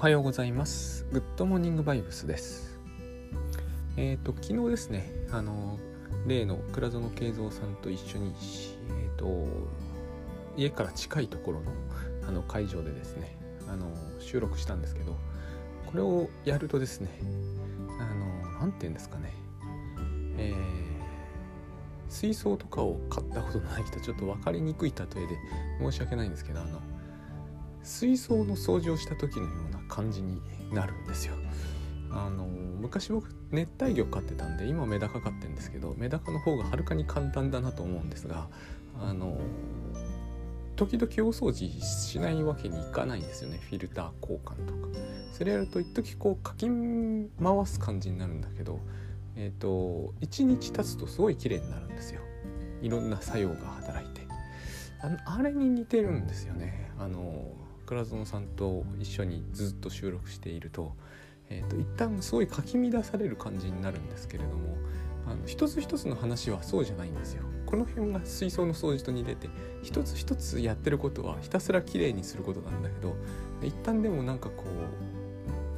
おはようございます。グッドモーニングバイブスです。えっ、ー、と、昨日ですね、あの、例の倉園慶三さんと一緒に、えっ、ー、と、家から近いところのあの会場でですね、あの、収録したんですけど、これをやるとですね、あの、なんて言うんですかね、えー、水槽とかを買ったことない人ちょっと分かりにくい例えで申し訳ないんですけどあの水槽の掃除をした時のような感じになるんですよ。あの昔僕熱帯魚飼ってたんで今メダカ飼ってるんですけどメダカの方がはるかに簡単だなと思うんですがあの時々大掃除しないわけにいかないんですよね。フィルター交換とか。それやると一時こうかき回す感じになるんだけどえっ、ー、と1日経つとすごい綺麗になるんですよ。いろんな作用が働いて。ああれに似てるんですよね。あの倉園さんと一緒にずっと収録していると,、えーと、一旦すごいかき乱される感じになるんですけれどもあの一つ一つの話はそうじゃないんですよ。この辺が水槽の掃除と似てて一つ一つやってることはひたすら綺麗にすることなんだけど一旦でもなんかこ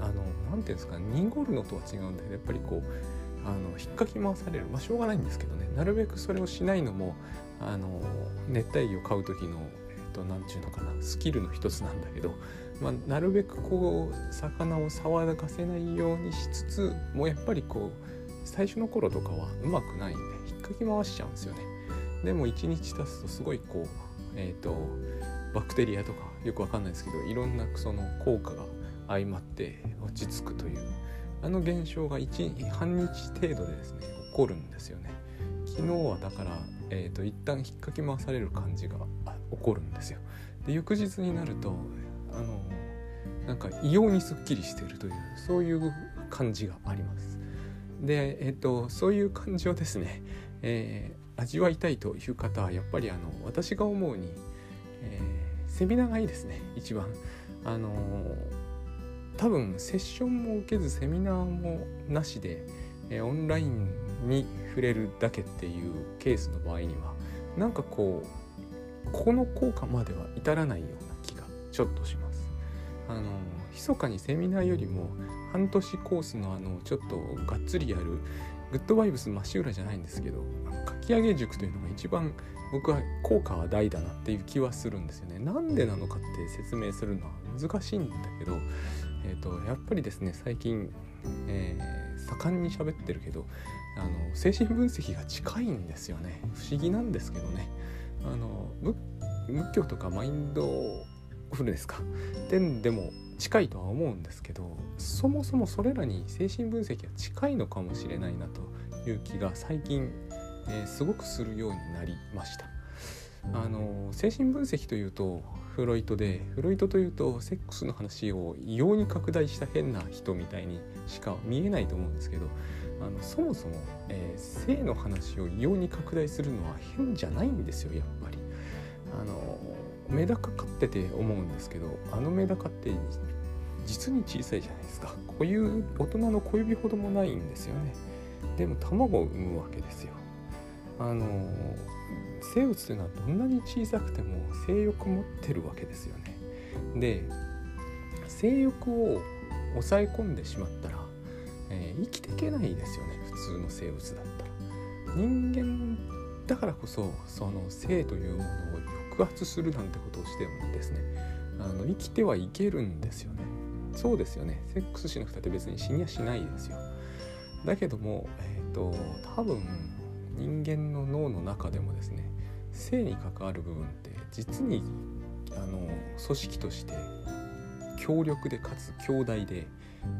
うあの何て言うんですか濁るのとは違うんだけどやっぱりこうあの引っかき回されるまあしょうがないんですけどねなるべくそれをしないのもあの熱帯魚を飼う時のと何ちゅうのかなスキルの一つなんだけど、まあ、なるべくこう魚を騒がせないようにしつつもうやっぱりこう最初の頃とかはうまくないんで引っかき回しちゃうんですよね。でも1日経つとすごいこうえっ、ー、とバクテリアとかよくわかんないですけどいろんなその効果が相まって落ち着くというあの現象が1半日程度でですね起こるんですよね。昨日はだから、えーと、一旦引っかき回される感じが起こるんですよ。で翌日になるとあのなんか異様にすっきりしているというそういう感じがあります。で、えーと、そういう感じをですね、えー、味わいたいという方はやっぱりあの私が思うに、えー、セミナーがいいですね一番。あの多分セッションも受けずセミナーもなしで、えー、オンラインに触れるだけっていうケースの場合にはなんかこうここの効果までは至らないような気がちょっとします。あの密かにセミナーよりも半年コースのあのちょっとがっつりやるグッドバイブスまっしぐらじゃないんですけど書き上げ塾というのが一番僕は効果は大だなっていう気はするんですよね。なんでなのかって説明するのは難しいんだけど、えーと、やっぱりですね最近、えー、盛んに喋ってるけどあの精神分析が近いんですよね不思議なんですけどねあの仏教とかマインドフルですか 点でも近いとは思うんですけどそもそもそれらに精神分析が近いのかもしれないなという気が最近、えー、すごくするようになりました。あの精神分析というとフロイトでフロイトというとセックスの話を異様に拡大した変な人みたいにしか見えないと思うんですけどあのそもそも、えー、性の話を異様に拡大するのは変じゃないんですよやっぱり。あのメダカ飼ってて思うんですけどあのメダカって実に小さいじゃないですか。こういう大人の小指ほどもないんですよね。でも卵を産むわけですよ。あの生物というのはどんなに小さくても性欲持ってるわけですよね。で性欲を抑え込んでしまったらえー、生きていけないですよね普通の生物だったら。人間だからこそその性というものを抑圧するなんてことをしてもですねあの生きてはいけるんですよね。そうですよね。セックスしなくたって別に死にはしないですよ。だけどもえっ、ー、と多分人間の脳の中でもですね性に関わる部分って実にあの組織として強力でかつ強大で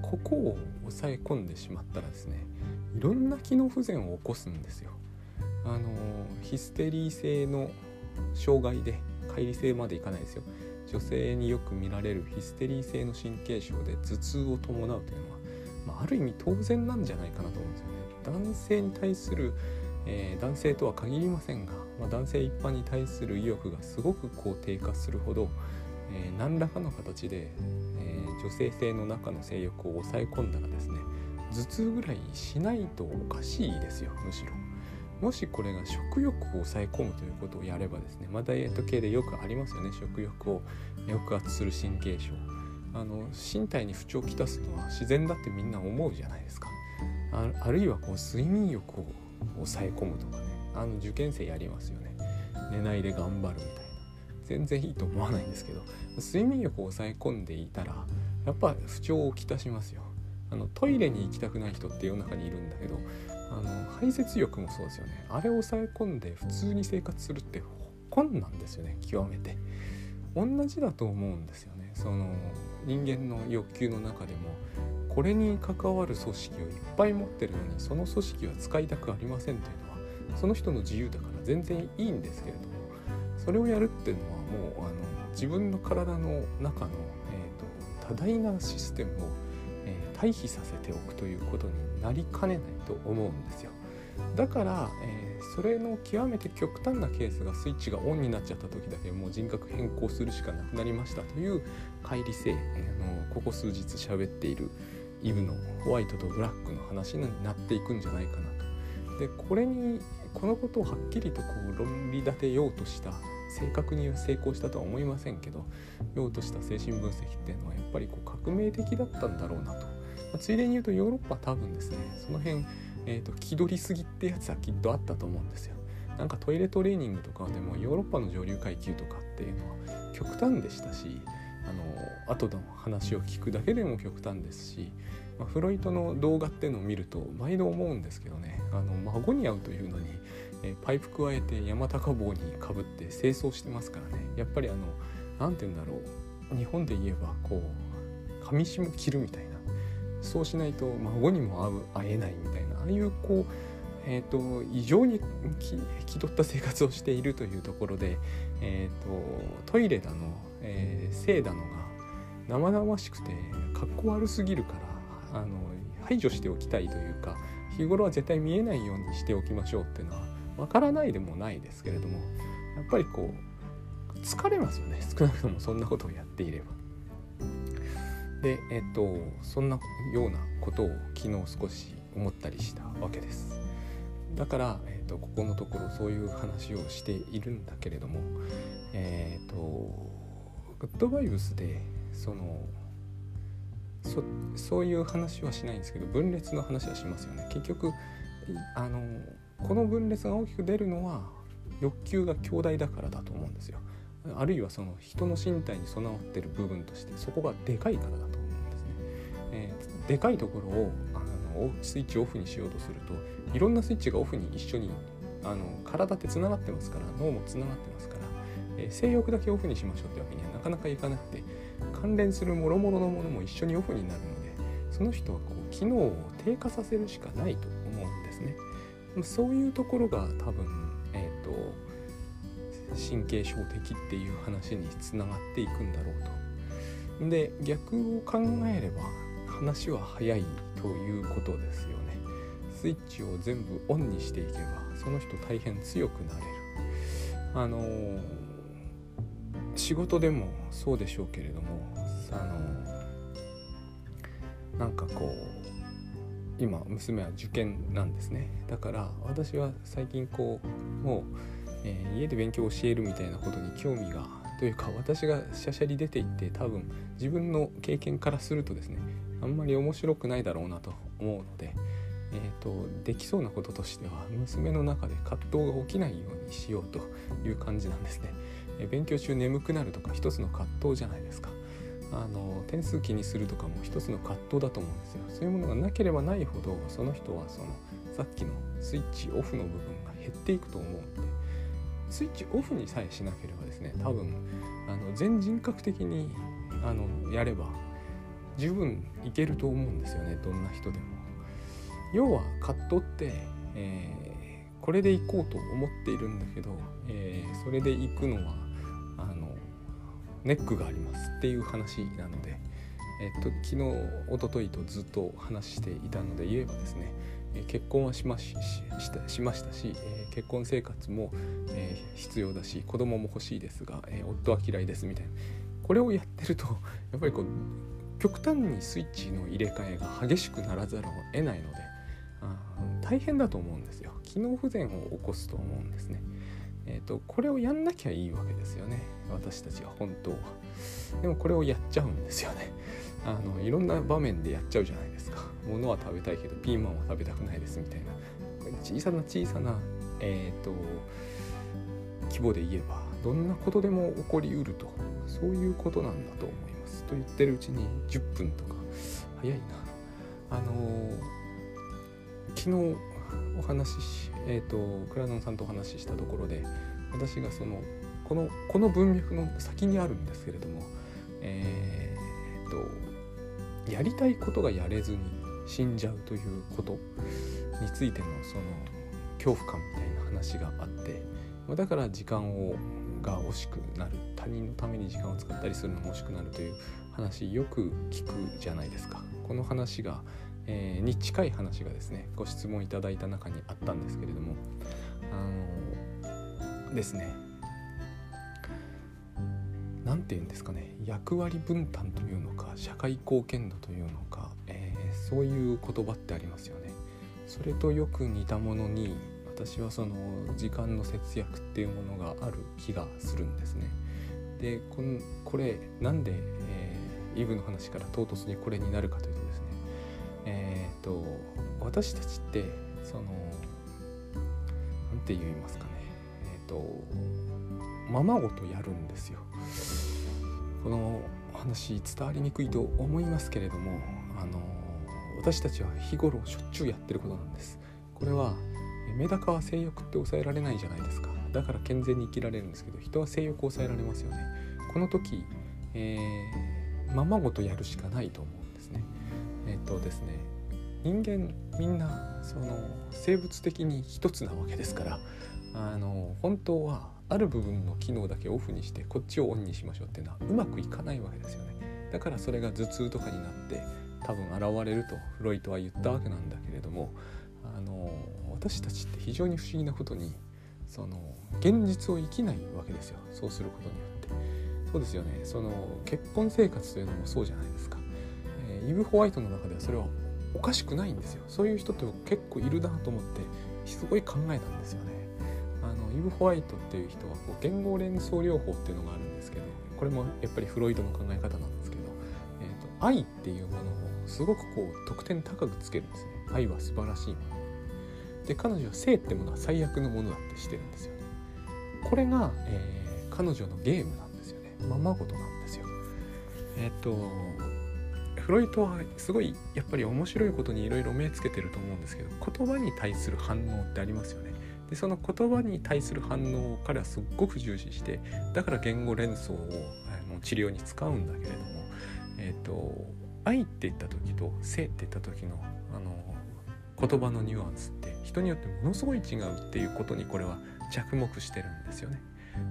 ここを抑え込んでしまったらですねいろんな機能不全を起こすんですよ。あのヒステリー性の障害で乖離性までいかないですよ女性によく見られるヒステリー性の神経症で頭痛を伴うというのは、まあ、ある意味当然なんじゃないかなと思うんですよね。男性に対する、えー、男性とは限りませんが、まあ、男性一般に対する意欲がすごくこう低下するほど、えー、何らかの形で、女性性の中の性欲を抑え込んだらですね頭痛ぐらいしないとおかしいですよむしろ。もしこれが食欲を抑え込むということをやればですねまあダイエット系でよくありますよね食欲を。抑圧する神経症。あの身体に不調をきたすのは自然だってみんな思うじゃないですか。ああるいはこう睡眠欲を抑え込むとかね。あの受験生やりますよね。寝ないで頑張るみたいな。全然いいと思わないんですけど睡眠欲を抑え込んでいたらやっぱ不調をきたしますよ。あのトイレに行きたくない人って世の中にいるんだけどあの排泄欲もそうですよね。あれを抑え込んで普通に生活するって困難ですよね。極めて。同じだと思うんですよね。その人間の欲求の中でもこれに関わる組織をいっぱい持ってるのにその組織は使いたくありませんというのはその人の自由だから全然いいんですけれどもそれをやるっていうのはもうあの自分の体の中の、多大なシステムを、えー、退避させておくということになりかねないと思うんですよ。だから、えー、それの極めて極端なケースがスイッチがオンになっちゃった時だけもう人格変更するしかなくなりましたという乖離性、えー、のここ数日喋っているイブのホワイトとブラックの話になっていくんじゃないかなと。でこれにこのことをはっきりとこう論理立てようとした正確に成功したとは思いませんけど用とした精神分析っていうのはやっぱりこう革命的だったんだろうなと、まあ、ついでに言うとヨーロッパ多分ですねその辺、えーと、気取りすぎってやつはきっとあったと思うんですよ。なんかトイレトレーニングとかでもヨーロッパの上流階級とかっていうのは極端でしたしあの後の話を聞くだけでも極端ですし、まあ、フロイトの動画っていうのを見ると毎度思うんですけどねあの孫に会うというのに、パイプ加えて山高帽にかぶって清掃してますからね。やっぱりあの何て言うんだろう。日本で言えばこう上下着るみたいな。そうしないと孫にも会う会えないみたいな。ああいうこうえーと、異常に気取った生活をしているというところで、えーと、トイレだの、えー、だのが生々しくてかっこ悪すぎるからあの排除しておきたいというか日頃は絶対見えないようにしておきましょうっていうのはわからないでもないですけれどもやっぱりこう疲れますよね 少なくともそんなことをやっていれば。でえっとそんなようなことを昨日少し思ったりしたわけです。だから、えーと、ここのところそういう話をしているんだけれどもえっ、とグッドバイブスでそのそそういう話はしないんですけど分裂の話はしますよね結局あのこの分裂が大きく出るのは欲求が強大だからだと思うんですよあるいはその人の身体に備わってる部分としてそこがでかいからだと思うんですね、えー、でかいところをあのスイッチオフにしようとするといろんなスイッチがオフに一緒にあの体ってつながってますから脳もつながってますから、えー、性欲だけオフにしましょうってわけにはなかなかいかなくて関連する諸々のものも一緒にオフになるのでその人はこう機能を低下させるしかないと思うんですね。そういうところが多分、えーと、神経症的っていう話につながっていくんだろうと。で逆を考えれば話は早いということですよね。スイッチを全部オンにしていけばその人大変強くなれる。あの仕事でもそうでしょうけれどもあのなんかこう今娘は受験なんですねだから私は最近こうもう、えー、家で勉強を教えるみたいなことに興味がというか私がしゃしゃり出ていって多分自分の経験からするとですねあんまり面白くないだろうなと思うので、えーと、できそうなこととしては娘の中で葛藤が起きないようにしようという感じなんですね。えー、勉強中眠くなるとか一つの葛藤じゃないですか。あの点数気にするとかも一つの葛藤だと思うんですよそういうものがなければないほどその人はそのさっきのスイッチオフの部分が減っていくと思うんでスイッチオフにさえしなければですね多分あの全人格的にあのやれば十分いけると思うんですよねどんな人でも。要は葛藤って、えー、これでいこうと思っているんだけど、えー、それでいくのはネックがありますっていう話なので、えっと、昨日おとといとずっと話していたので言えばですね結婚はしまししたしましたし、え結婚生活も、え必要だし子供も欲しいですが、え夫は嫌いですみたいな。これをやってると やっぱりこう極端にスイッチの入れ替えが激しくならざるを得ないのであ大変だと思うんですよ。機能不全を起こすと思うんですね。えーと、これをやんなきゃいいわけですよね。私たちは本当はでもこれをやっちゃうんですよね。あのいろんな場面でやっちゃうじゃないですか。物は食べたいけどピーマンは食べたくないですみたいな。小さな小さなえっ、ー、と規模で言えばどんなことでも起こりうると。そういうことなんだと思います。と言ってるうちに10分とか早いな。あの、昨日お話しえっ、ー、と倉野さんとお話ししたところで私がそのこのこの文脈の先にあるんですけれどもえっ、とやりたいことがやれずに死んじゃうということについてのその恐怖感みたいな話があってだから時間をが惜しくなる他人のために時間を使ったりするのも惜しくなるという話よく聞くじゃないですか。この話が、えー、に近い話がですねご質問いただいた中にあったんですけれどもあのですね何て言うんですかね役割分担というのか社会貢献度というのか、えー、そういう言葉ってありますよねそれとよく似たものに私はその時間の節約っていうものがある気がするんですね。でこのこれなんで、えー、イブの話から唐突にこれになるかというとですねえっ、と私たちってその何て言いますかねえっ、ー、とままごとやるんですよ。この話伝わりにくいと思いますけれどもあの私たちは日頃しょっちゅうやってることなんです。これはメダカは性欲って抑えられないじゃないですか。だから健全に生きられるんですけど人は性欲を抑えられますよね。この時、えー、ままごとやるしかないと思うんですね。えっ、とですね人間みんなその生物的に一つなわけですからあの本当はある部分の機能だけオフにしてこっちをオンにしましょうっていうのはうまくいかないわけですよね。だからそれが頭痛とかになって多分現れるとフロイトは言ったわけなんだけれどもあの私たちって非常に不思議なことにその現実を生きないわけですよ。そうすることによって。そうですよね。その結婚生活というのもそうじゃないですか、えー、イブ・ホワイトの中ではそれはおかしくないんですよ。そういう人って結構いるなと思ってすごい考えたんですよね。あのイブ・ホワイトっていう人はこう言語連想療法っていうのがあるんですけどこれもやっぱりフロイトの考え方なんですけど、えーと、愛っていうものをすごくこう得点高くつけるんですね。愛は素晴らしいもの。で彼女は性ってものは最悪のものだってしてるんですよね。これが、えー、彼女のゲームなんですよね。ままごとなんですよ。えっ、とフロイトはすごいやっぱり面白いことにいろいろ目つけてると思うんですけど言葉に対する反応ってありますよね。でその言葉に対する反応を彼はすっごく重視してだから言語連想をあの治療に使うんだけれどもえっ、と愛って言った時と性って言った時のあの言葉のニュアンスって人によってものすごい違うっていうことにこれは着目してるんですよね。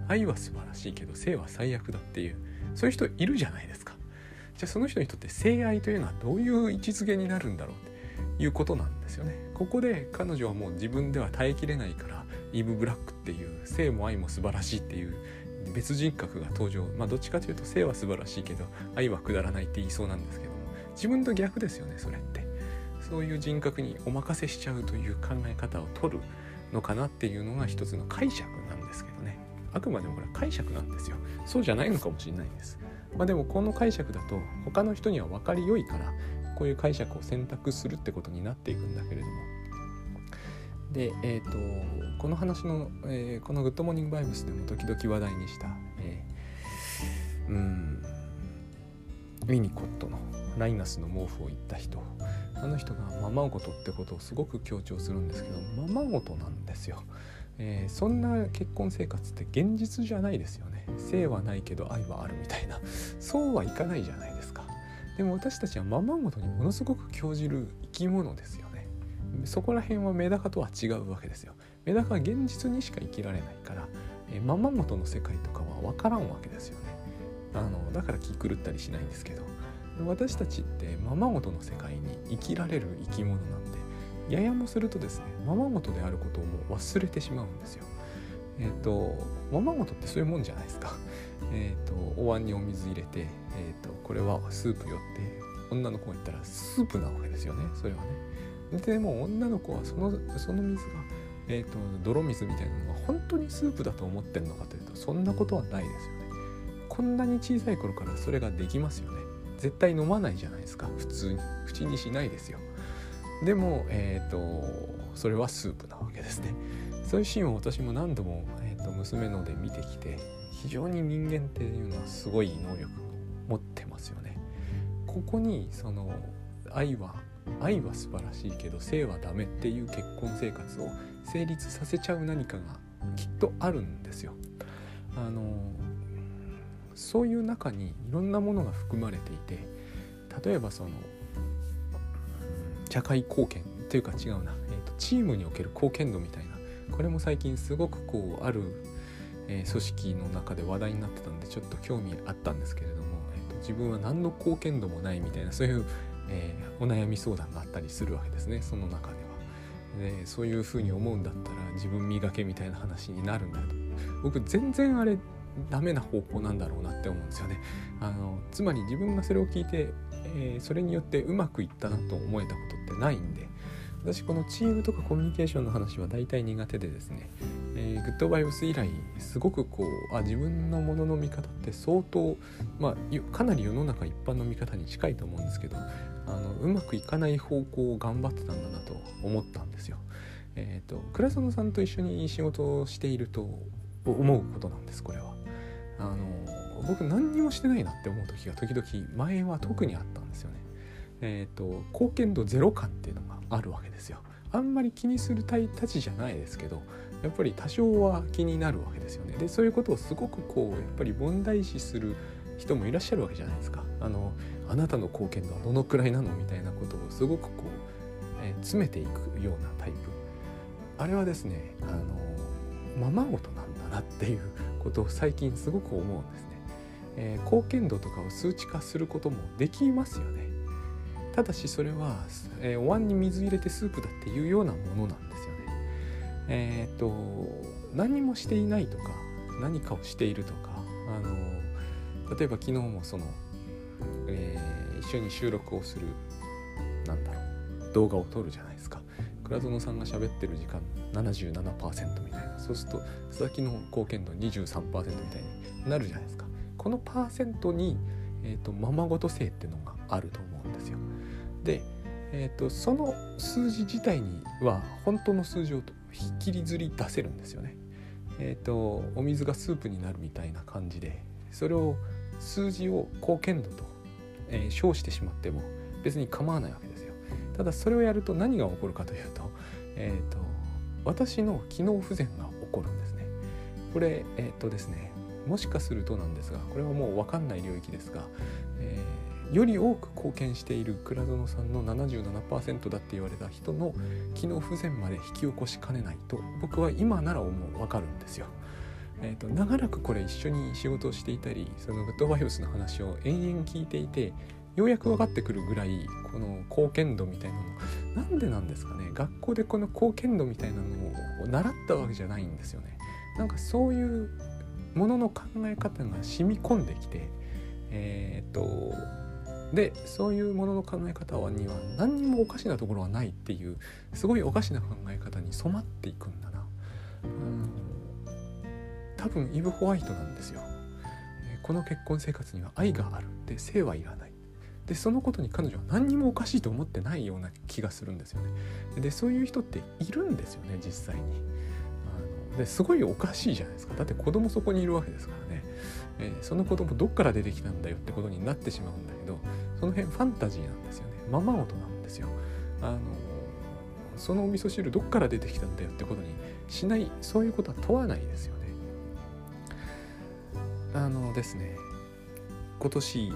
愛は素晴らしいけど性は最悪だっていうそういう人いるじゃないですか。じゃあその人にとって性愛というのはどういう位置づけになるんだろうっていうことなんですよね。ここで彼女はもう自分では耐えきれないからイブ・ブラックっていう性も愛も素晴らしいっていう別人格が登場まあどっちかというと性は素晴らしいけど愛はくだらないって言いそうなんですけども自分と逆ですよねそれって。そういう人格にお任せしちゃうという考え方を取るのかなっていうのが一つの解釈なんですけどねあくまでもこれは解釈なんですよそうじゃないのかもしれないですまあでもこの解釈だと他の人には分かりよいからこういう解釈を選択するってことになっていくんだけれども。でえっ、ー、とこの話の、えー、この「グッドモーニングバイブス」でも時々話題にした、えー、うんウィニコットのライナスの毛布を言った人。あの人がままごとってことをすごく強調するんですけどままごとなんですよ、えー、そんな結婚生活って現実じゃないですよね。性はないけど愛はあるみたいな。そうはいかないじゃないですか。でも私たちはままごとにものすごく興じる生き物ですよねそこら辺はメダカとは違うわけですよメダカは現実にしか生きられないから、え、ままごとの世界とかは分からんわけですよねあのだから気狂ったりしないんですけど私たちってままごとの世界に生きられる生き物なんでややもするとですねままごとであることをもう忘れてしまうんですよ。えっ、とままごとってそういうもんじゃないですか。えっ、ー、とお椀にお水入れて、え、ー、とこれはスープよって女の子が言ったらスープなわけですよねそれはね。でも女の子はそのその水がえーと、泥水みたいなのが本当にスープだと思ってるのかというとそんなことはないですよね。こんなに小さい頃からそれができますよね。絶対飲まないじゃないですか。普通に。口にしないですよ。でもえ、ー、とそれはスープなわけですね。そういうシーンを私も何度も、えーと、娘ので見てきて非常に人間っていうのはすごい能力を持ってますよね。ここにその愛は愛は素晴らしいけど性はダメっていう結婚生活を成立させちゃう何かがきっとあるんですよ。あのそういう中にいろんなものが含まれていて例えばその社会貢献というか違うな、えーと、チームにおける貢献度みたいな。これも最近すごくこうある、えー、組織の中で話題になってたんでちょっと興味あったんですけれども、えーと自分は何の貢献度もないみたいなそういうえー、お悩み相談があったりするわけですねその中では。でそういうふうに思うんだったら自分磨けみたいな話になるんだと僕全然あれダメな方法なんだろうなって思うんですよね。あのつまり自分がそれを聞いて、えー、それによってうまくいったなと思えたことってないんで私このチームとかコミュニケーションの話は大体苦手でですね、えー、グッドバイブス以来すごくこうあ自分のものの見方って相当まあかなり世の中一般の見方に近いと思うんですけどあのうまくいかない方向を頑張ってたんだなと思ったんですよ。えっ、ー、と倉園さんと一緒に仕事をしていると思うことなんですこれは。あの僕何にもしてないなって思う時が時々前は特にあったんですよね。えっ、ー、と貢献度ゼロ感っていうのがあるわけですよ。あんまり気にするたちじゃないですけどやっぱり多少は気になるわけですよね。でそういうことをすごくこうやっぱり問題視する人もいらっしゃるわけじゃないですか。あのあなたの貢献度はどのくらいなのみたいなことをすごくこう、えー、詰めていくようなタイプあれはですねあのままごとなんだなっていうことを最近すごく思うんですね、えー、貢献度とかを数値化することもできますよねただしそれは、えー、お椀に水入れてスープだっていうようなものなんですよね。えっ、と何もしていないとか何かをしているとかあの例えば昨日もそのえー、一緒に収録をするなんだろう動画を撮るじゃないですか。倉園さんが喋ってる時間77%みたいな。そうすると佐々木の貢献度23%みたいになるじゃないですか。このパーセントに、えーと、ままごと性っていうのがあると思うんですよ。で、えーと、その数字自体には本当の数字を引きりずり出せるんですよねえっ、ー、とお水がスープになるみたいな感じでそれを数字を貢献度とえー、称してしまっても別に構わないわけですよ。ただそれをやると何が起こるかというと,、えーと、私の機能不全が起こるんですね。これえっ、ー、とですねもしかするとなんですがこれはもう分かんない領域ですが、えー、より多く貢献している倉園さんの77%だって言われた人の機能不全まで引き起こしかねないと僕は今なら思う分かるんですよ。えーと、長らくこれ一緒に仕事をしていたりそのグッドバイオスの話を延々聞いていてようやく分かってくるぐらいこの貢献度みたいなのなんでなんですかね？学校でこの貢献度みたいなのを習ったわけじゃないんですよね。なんかそういうものの考え方が染み込んできてえっ、ー、とでそういうものの考え方には何にもおかしなところはないっていうすごいおかしな考え方に染まっていくんだな。うん。多分イブ・ホワイトなんですよ。この結婚生活には愛がある。で性はいらない。でそのことに彼女は何にもおかしいと思ってないような気がするんですよね。でそういう人っているんですよね実際に。あのですごいおかしいじゃないですか。だって子供そこにいるわけですからね、えー、その子供どっから出てきたんだよってことになってしまうんだけどその辺ファンタジーなんですよね。ままごとなんですよ。あのそのお味噌汁どっから出てきたんだよってことにしないそういうことは問わないですよね。あのですね今年、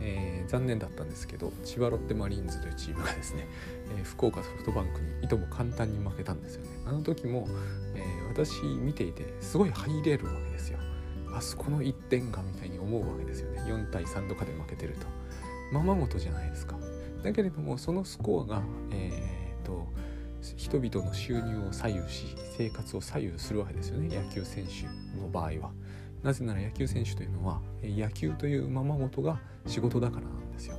えー、残念だったんですけど千葉ロッテマリーンズというチームがですね、えー、福岡ソフトバンクにいとも簡単に負けたんですよね。あの時も、えー、私見ていてすごい入れるわけですよ。あそこの1点がみたいに思うわけですよね。4対3とかで負けてると。ままごとじゃないですか。だけれどもそのスコアがえー、と人々の収入を左右し生活を左右するわけですよね。野球選手の場合は。なぜなら野球選手というのは野球というままごとが仕事だからなんですよ。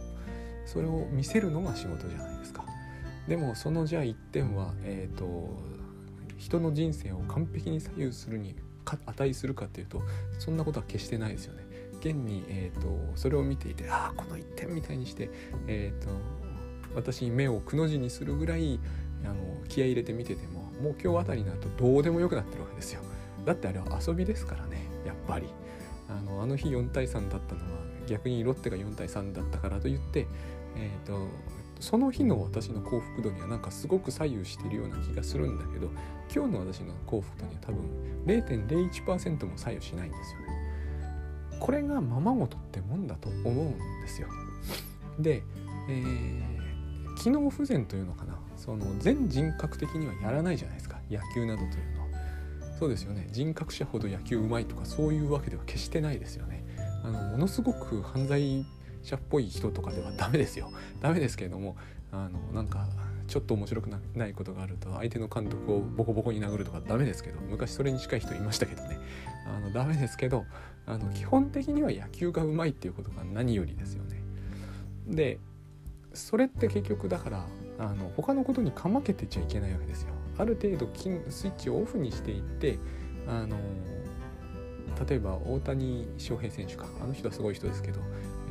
それを見せるのが仕事じゃないですか。でもそのじゃあ1点は、えーと、人の人生を完璧に左右するに値するかっていうとそんなことは決してないですよね。現に、えーと、それを見ていてああこの一点みたいにして、えーと、私に目をくの字にするぐらいあの気合い入れて見ててももう今日あたりになるとどうでもよくなってるわけですよ。だってあれは遊びですからねやっぱり。あのあの日4対3だったのは逆にロッテが4対3だったからといって、えーとその日の私の幸福度にはなんかすごく左右してるような気がするんだけど今日の私の幸福度には多分0.01%も左右しないんですよね。これがままごとってもんだと思うんですよ。で、えー、機能不全というのかなその全人格的にはやらないじゃないですか野球などというのは。そうですよね人格者ほど野球うまいとかそういうわけでは決してないですよね。あのものすごく犯罪者っぽい人とかではダメですよ ダメですけれどもあのなんかちょっと面白くないことがあると相手の監督をボコボコに殴るとかダメですけど昔それに近い人いましたけどねあのダメですけどあの基本的には野球がうまいっていうことが何よりですよね。でそれって結局だからあの他のことにかまけてちゃいけないわけですよ。ある程度スイッチをオフにしていってあの例えば大谷翔平選手かあの人はすごい人ですけど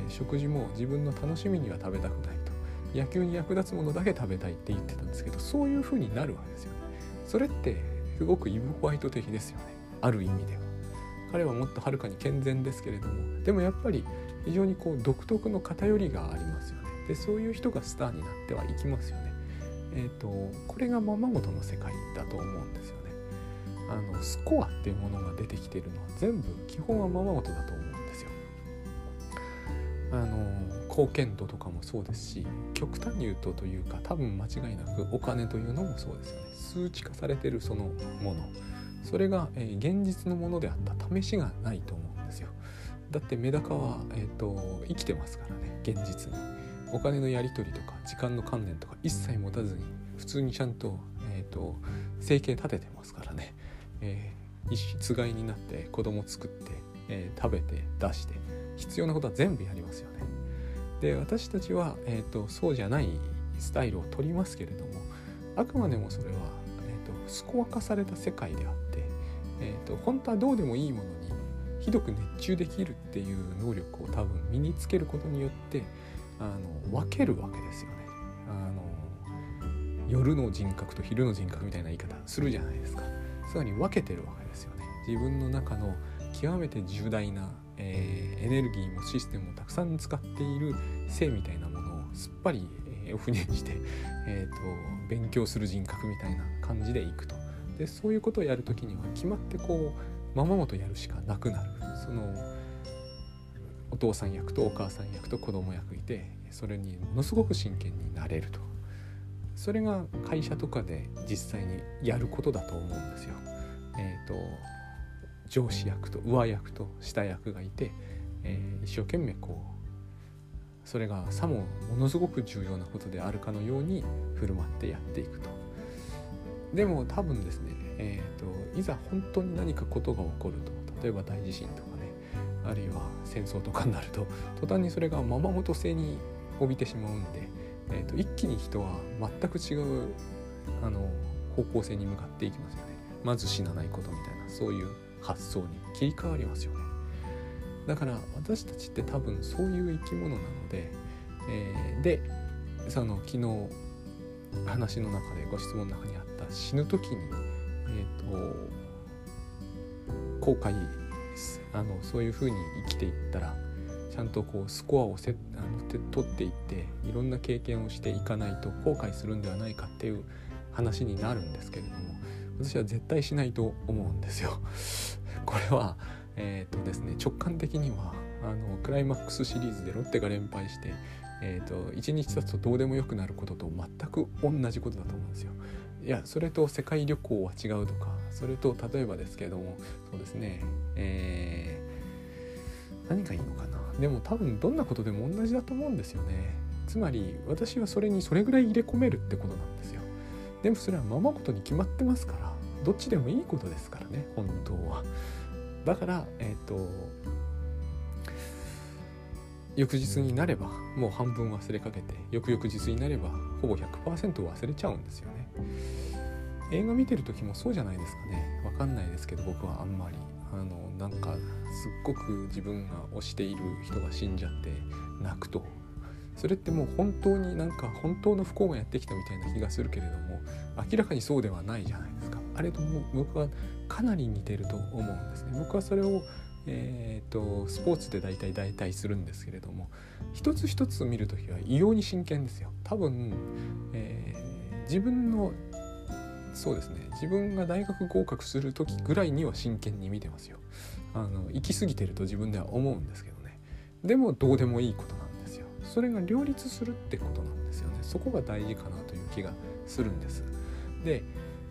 食事も自分の楽しみには食べたくないと。野球に役立つものだけ食べたいって言ってたんですけどそういう風になるわけですよね。それってすごくイブ・ホワイト的ですよね。ある意味では。彼はもっとはるかに健全ですけれどもでもやっぱり非常にこう独特の偏りがありますよね。でそういう人がスターになってはいきますよね。えっ、ー、とこれがままごとの世界だと思うんですよね。あのスコアっていうものが出てきてるのは全部基本はままごとだと思うんですよ。あの貢献度とかもそうですし極端に言うとというか多分間違いなくお金というのもそうですよね。数値化されてるそのもの。それが、え、現実のものであった。試しがないと思うんですよ。だってメダカは、えーと、生きてますからね。現実に。お金のやり取りとか時間の観念とか一切持たずに普通にちゃんと,、えーと、生計立ててますからね、えー、一室買いになって子供作って、えー、食べて出して必要なことは全部やりますよね。で私たちは、えーと、そうじゃないスタイルを取りますけれどもあくまでもそれは、えーと、スコア化された世界であって、えーと、本当はどうでもいいものにひどく熱中できるっていう能力を多分身につけることによってあの分けるわけですよね。あの夜の人格と昼の人格みたいな言い方するじゃないですか。つまり分けてるわけですよね。自分の中の極めて重大なえー、エネルギーもシステムもたくさん使っている性みたいなものをすっぱり、えー、オフにして、えーと、勉強する人格みたいな感じでいくと。でそういうことをやる時には決まってこうままごとやるしかなくなる。そのお父さん役とお母さん役と子供役いてそれにものすごく真剣になれると。それが会社とかで実際にやることだと思うんですよ。えーと上司役と上役と下役がいて、えー、一生懸命こうそれがさもものすごく重要なことであるかのように振る舞ってやっていくと。でも多分ですね、えーと、いざ本当に何かことが起こると例えば大地震とかねあるいは戦争とかになると途端にそれがままごと性に帯びてしまうんで、えーと一気に人は全く違うあの方向性に向かっていきますよね。まず死なないことみたいなそういう発想に切り替わりますよね。だから私たちって多分そういう生き物なので、えー、でその昨日話の中でご質問の中にあった死ぬ時にえ、ー、と後悔あのそういうふうに生きていったらちゃんとこうスコアをせあの取っていっていろんな経験をしていかないと後悔するんではないかっていう話になるんですけれども私は絶対しないと思うんですよ。これは、えーとですね、直感的にはあのクライマックスシリーズでロッテが連敗して、えーと、1日経つとどうでもよくなることと全く同じことだと思うんですよ。いやそれと世界旅行は違うとかそれと例えばですけどもそうですね、えー、何がいいのかなでも多分どんなことでも同じだと思うんですよね。つまり私はそれにそれぐらい入れ込めるってことなんですよ。でもそれはままごとに決まってますからどっちでもいいことですからね本当は。だからえっ、ー、と翌日になればもう半分忘れかけて翌々日になればほぼ100%忘れちゃうんですよね。映画見てる時もそうじゃないですかねわかんないですけど僕はあんまりあのなんかすっごく自分が推している人が死んじゃって泣くとそれってもう本当になんか本当の不幸がやってきたみたいな気がするけれども明らかにそうではないじゃないですか。あれとも僕はかなり似てると思うんですね。僕はそれをえーと、スポーツで大体代替するんですけれども一つ一つ見る時は異様に真剣ですよ。多分、えー、自分のそうですね。自分が大学合格する時ぐらいには真剣に見てますよ。あの行き過ぎてると自分では思うんですけどね。でもどうでもいいことなんですよ。それが両立するってことなんですよね。そこが大事かなという気がするんです。で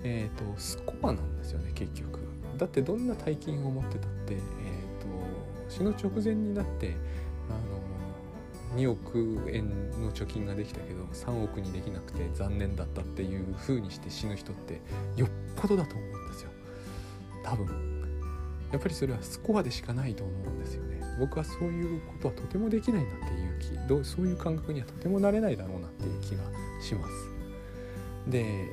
え、ー、とスコアなんですよね結局。だってどんな大金を持ってたって、えー死ぬ直前になってあの2億円の貯金ができたけど3億にできなくて残念だったっていう風にして死ぬ人ってよっぽどだと思うんですよ。多分。やっぱりそれはスコアでしかないと思うんですよね。僕はそういうことはとてもできないなっていう気どうそういう感覚にはとてもなれないだろうなっていう気がします。で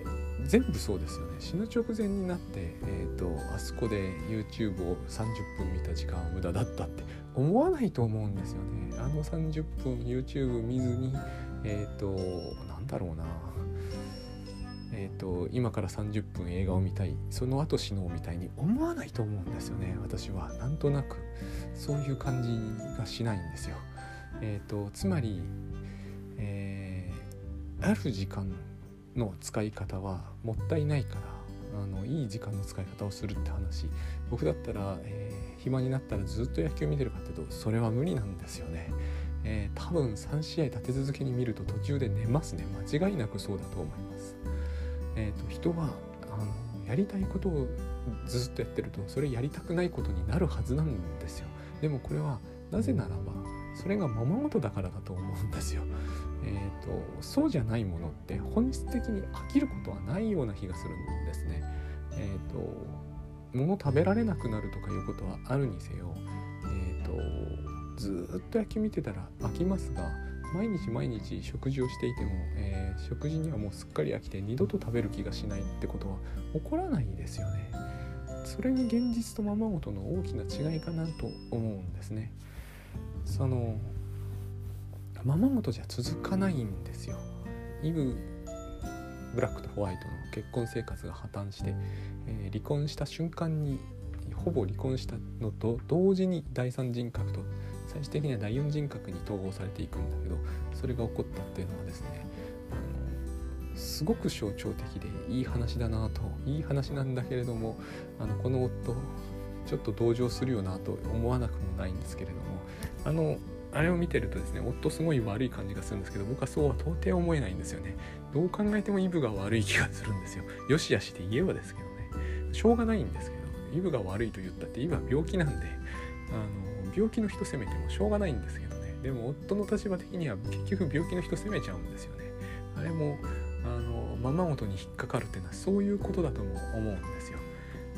全部そうですよね。死ぬ直前になって、えーと、あそこで YouTube を30分見た時間は無駄だったって思わないと思うんですよね。あの30分 YouTube 見ずにえっ、ー、となんだろうな。えーと、今から30分映画を見たい。その後死のうみたいに思わないと思うんですよね私は。なんとなく。そういう感じがしないんですよ。えーと、とつまり、えー、ある時間の使い方はもったいないからあのいい時間の使い方をするって話僕だったら、えー、暇になったらずっと野球見てるかっていうとそれは無理なんですよね。えー、多分3試合立て続けに見ると途中で寝ますね間違いなくそうだと思います。えーと、人はあのやりたいことをずっとやってるとそれやりたくないことになるはずなんですよ。でもこれはなぜならばそれがままごとだからだと思うんですよ。えーと、そうじゃないものって本質的に飽きることはないような気がするんですね。えっ、ー、と物食べられなくなるとかいうことはあるにせよ、えーと、ずっと野球見てたら飽きますが毎日毎日食事をしていても、えー、食事にはもうすっかり飽きて二度と食べる気がしないってことは起こらないですよね。それに現実とままごとの大きな違いかなと思うんですね。そのままごとじゃ続かないんですよ。イブブラックとホワイトの結婚生活が破綻して、えー、離婚した瞬間にほぼ離婚したのと同時に第三人格と最終的には第四人格に統合されていくんだけどそれが起こったっていうのはですねあのすごく象徴的でいい話だなといい話なんだけれどもあのこの夫ちょっと同情するよなと思わなくもないんですけれどもあのあれを見てるとですね夫すごい悪い感じがするんですけど僕はそうは到底思えないんですよね。どう考えてもイブが悪い気がするんですよ。よしあしで言えばですけどね。しょうがないんですけどイブが悪いと言ったってイブは病気なんであの病気の人責めてもしょうがないんですけどね。でも夫の立場的には結局病気の人責めちゃうんですよね。あれもあのままごとに引っかかるっていうのはそういうことだとも思うんですよ。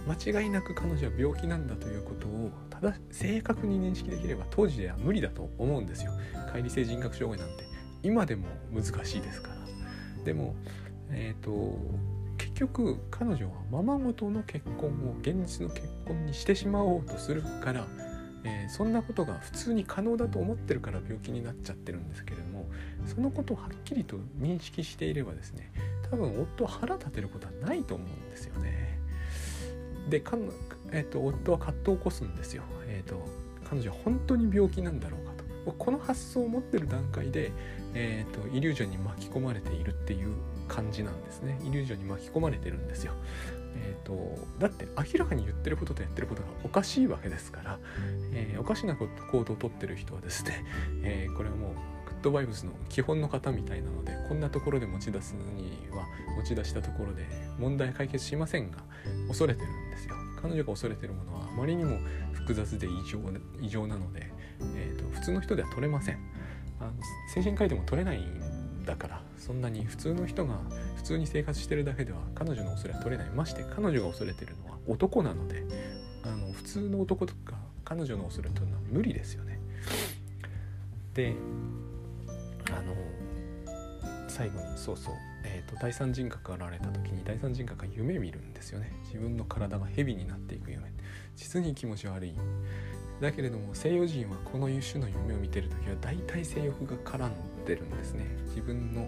間違いなく彼女は病気なんだということをただ正確に認識できれば当時では無理だと思うんですよ。乖離性人格障害なんて。今でも難しいですから。でもえっ、ー、と結局彼女はままごとの結婚を現実の結婚にしてしまおうとするから、えー、そんなことが普通に可能だと思ってるから病気になっちゃってるんですけれどもそのことをはっきりと認識していればですね多分夫は腹立てることはないと思うんですよね。でえーと、夫は葛藤を起こすんですよ、えーと、彼女は本当に病気なんだろうかと。この発想を持ってる段階で、えーと、イリュージョンに巻き込まれているっていう感じなんですね。イリュージョンに巻き込まれてるんですよ、えー、とだって明らかに言ってることとやってることがおかしいわけですから、えー、おかしな行動をとってる人はですね、えー、これはもうグッドバイブスの基本の方みたいなのでこんなところで持ち出すには持ち出したところで問題解決しませんが恐れてるんですよ。彼女が恐れてるものはあまりにも複雑で異常異常なので、えーと、普通の人では取れません。あの精神科医でも取れないんだからそんなに普通の人が普通に生活してるだけでは彼女の恐れは取れない。まして彼女が恐れてるのは男なのであの普通の男とか彼女の恐れというのは無理ですよね。であの最後にそうそう、と、第三人格が現れた時に第三人格が夢見るんですよね。自分の体が蛇になっていく夢。実に気持ち悪い。だけれども西洋人はこの種の夢を見てる時は大体性欲が絡んでるんですね。自分の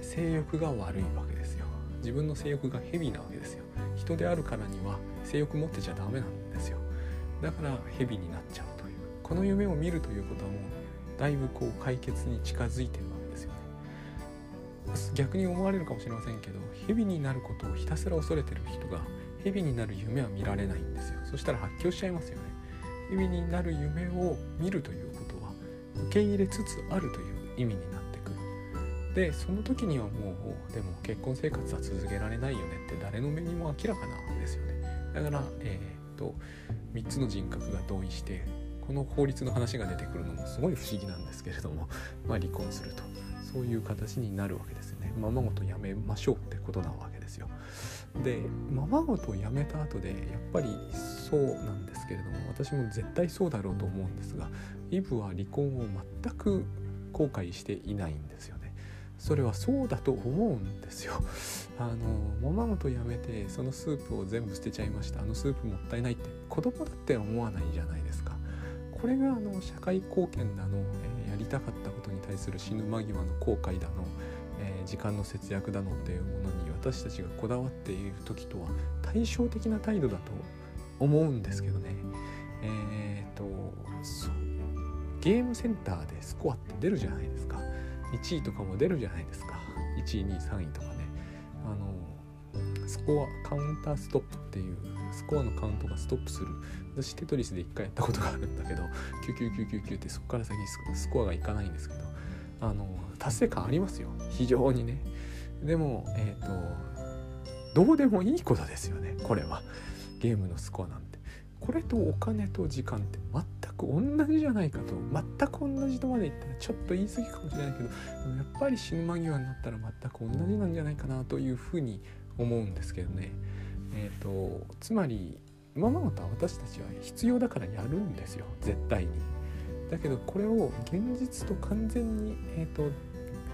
性欲が悪いわけですよ。自分の性欲が蛇なわけですよ。人であるからには性欲持ってちゃダメなんですよ。だから蛇になっちゃうという。この夢を見るということはもうだいぶこう解決に近づいてるわ逆に思われるかもしれませんけど蛇になることをひたすら恐れてる人が蛇になる夢は見られないんですよ。そしたら発狂しちゃいますよね。蛇になる夢を見るということは受け入れつつあるという意味になってくる。でその時にはもうでも結婚生活は続けられないよねって誰の目にも明らかなわけですよね。だからえー、っと3つの人格が同意してこの法律の話が出てくるのもすごい不思議なんですけれども、まあ、離婚すると。そういう形になるわけですよね。ままごとやめましょうってことなわけですよ。でままごとやめた後でやっぱりそうなんですけれども私も絶対そうだろうと思うんですがイブは離婚を全く後悔していないんですよね。それはそうだと思うんですよ。あのままごとやめてそのスープを全部捨てちゃいました。あのスープもったいないって子供だって思わないじゃないですか。これがあの社会貢献だの、えー、やりたかった対する死ぬ間際の後悔だの、えー、時間の節約だのっていうものに私たちがこだわっている時とは対照的な態度だと思うんですけどね。えっ、ー、とゲームセンターでスコアって出るじゃないですか。1位とかも出るじゃないですか。1位2位3位とかね。あのスコアカウンターストップっていうスコアのカウントがストップする。私テトリスで1回やったことがあるんだけど9999ってそこから先スコアがいかないんですけど。あの達成感ありますよ。非常にね。でもえっ、ー、とどうでもいいことですよね。これは。ゲームのスコアなんて。これとお金と時間って全く同じじゃないかと。全く同じとまで言ったらちょっと言い過ぎかもしれないけどやっぱり死ぬ間際になったら全く同じなんじゃないかなというふうに思うんですけどね。えっ、ー、とつまりままごとは私たちは必要だからやるんですよ。絶対に。だけどこれを現実と完全に、えーと、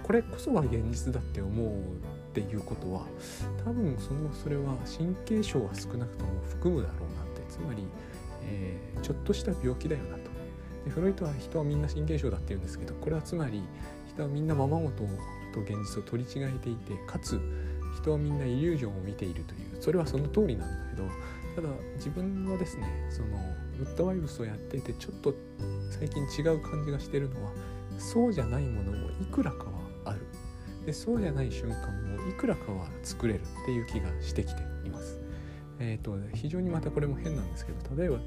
これこそが現実だって思うっていうことは多分そのそれは神経症は少なくとも含むだろうなってつまり、えー、ちょっとした病気だよなと。でフロイトは人はみんな神経症だって言うんですけどこれはつまり人はみんなままごとと現実を取り違えていてかつ人はみんなイリュージョンを見ているというそれはその通りなんだけどただ自分はですねそのウッドワイブスをやっていてちょっと最近違う感じがしてるのはそうじゃないものもいくらかはある。でそうじゃない瞬間もいくらかは作れるっていう気がしてきています。え、ー、と非常にまたこれも変なんですけど例えば、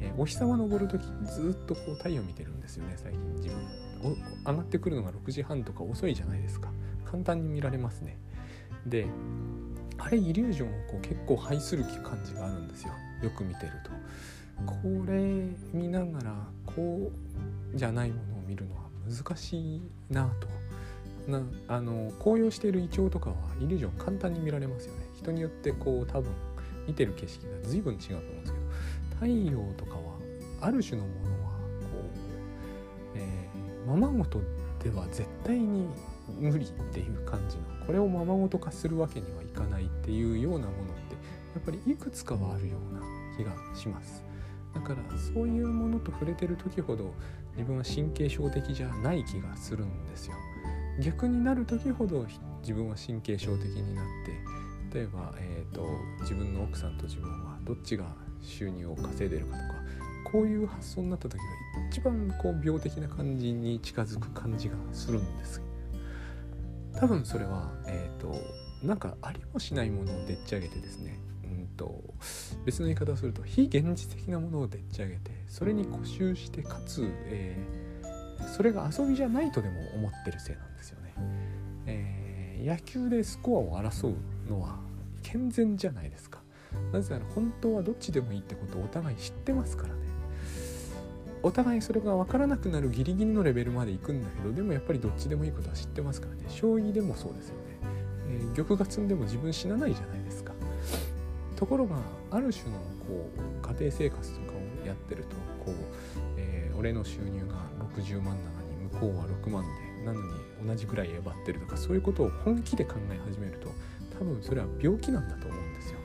えー、お日様昇る時ずっとこう太陽見てるんですよね最近自分。上がってくるのが6時半とか遅いじゃないですか。簡単に見られますね。であれイリュージョンをこう結構排する感じがあるんですよ。よく見てると。これ見ながらこうじゃないものを見るのは難しいなと。なあの紅葉しているイチョウとかはイリュージョン簡単に見られますよね。人によってこう多分見てる景色が随分違うと思うんですけど太陽とかはある種のものはこう、えー、ままごとでは絶対に無理っていう感じのこれをままごと化するわけにはいかないっていうようなものってやっぱりいくつかはあるような気がします。だからそういうものと触れてる時ほど自分は神経症的じゃない気がするんですよ。逆になる時ほど自分は神経症的になって例えば、えーと、自分の奥さんと自分はどっちが収入を稼いでるかとかこういう発想になった時が一番こう病的な感じに近づく感じがするんです多分それはえっ、ー、となんかありもしないものをでっち上げてですねと別の言い方をすると非現実的なものをでっち上げてそれに固執してかつ、えー、それが遊びじゃないとでも思ってるせいなんですよね、えー、野球でスコアを争うのは健全じゃないですか。なぜなら本当はどっちでもいいってことをお互い知ってますからね。お互いそれが分からなくなるギリギリのレベルまで行くんだけどでもやっぱりどっちでもいいことは知ってますからね。将棋でもそうですよね、えー、玉が積んでも自分死なないじゃないですか。ところがある種のこう家庭生活とかをやってるとこう、えー、俺の収入が60万なのに向こうは6万でなのに同じぐらいえばってるとかそういうことを本気で考え始めると多分それは病気なんだと思うんですよ。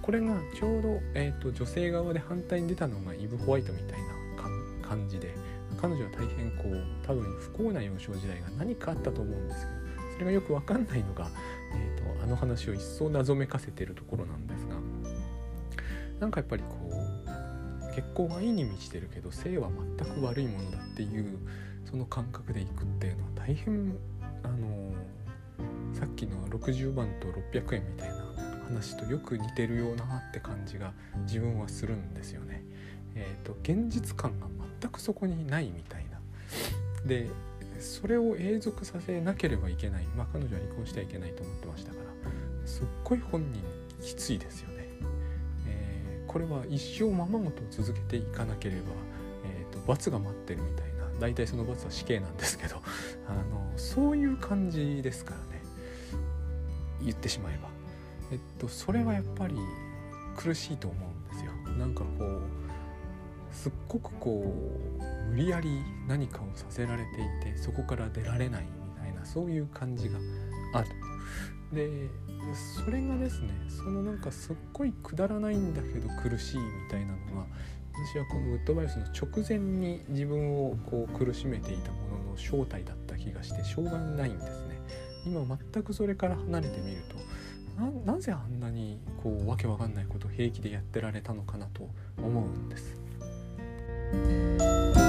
これがちょうど、えーと、女性側で反対に出たのがイブ・ホワイトみたいな感じで彼女は大変こう多分不幸な幼少時代が何かあったと思うんですけどそれがよく分かんないのが、えーと、あの話を一層謎めかせてるところなんですがなんかやっぱりこう結婚は愛に満ちてるけど性は全く悪いものだっていうその感覚でいくっていうのは大変あのさっきの60万と600円みたいな話とよく似てるようなって感じが自分はするんですよね。えーと、現実感が全くそこにないみたいな。でそれを永続させなければいけない、まあ、彼女は離婚してはいけないと思ってましたからすっごい本人きついですよね。これは一生ままごと続けていかなければ、えーと、罰が待ってるみたいな大体その罰は死刑なんですけど あのそういう感じですからね。言ってしまえば。えっとそれはやっぱり苦しいと思うんですよ。なんかこうすっごくこう無理やり何かをさせられていてそこから出られないみたいなそういう感じがある。でそれがですねそのなんかすっごいくだらないんだけど苦しいみたいなのが私はこのウッドバイスの直前に自分をこう苦しめていたものの正体だった気がしてしょうがないんですね今全くそれから離れてみるとなぜあんなにこうわけわかんないことを平気でやってられたのかなと思うんです。